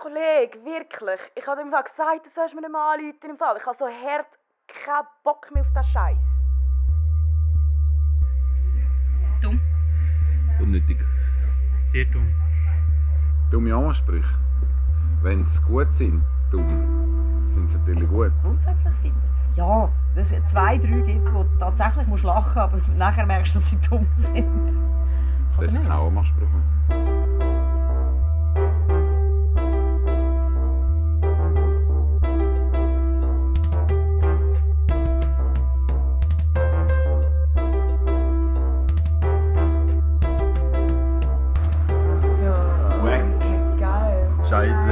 Kollege, wirklich. Ich habe ihm gesagt, du sollst mir nicht mal anrufen im Fall. Ich habe so hart keinen Bock mehr auf den Scheiß. Dumm. Unnötig. Sehr dumm. Dumme Ansprüche. Wenn sie gut sind, dumm, sind sie natürlich gut. Grundsätzlich finden. Ja, das, zwei, drei gibt es, wo du tatsächlich musst lachen aber nachher merkst du, dass sie dumm sind. Das ist kein Anmachspruch.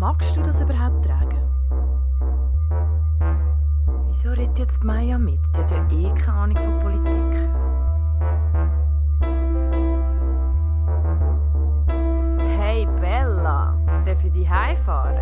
magst du das überhaupt tragen? Wieso redet jetzt Maya mit? Die hat ja eh keine Ahnung von Politik. Hey Bella, darf ich dich heimfahren?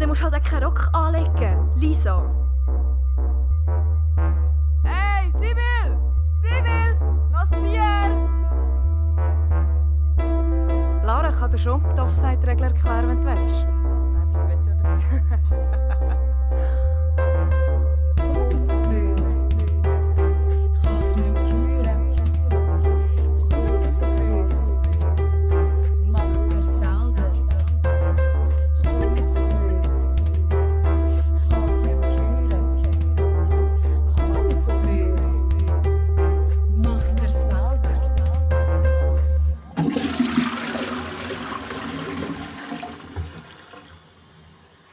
Dann musst du halt auch keinen Rock anlegen, Lisa. Hey, Sibyl! Sibyl! Noch ein Bier! Lara kann dir schon die Offside-Regel erklären, wenn du willst.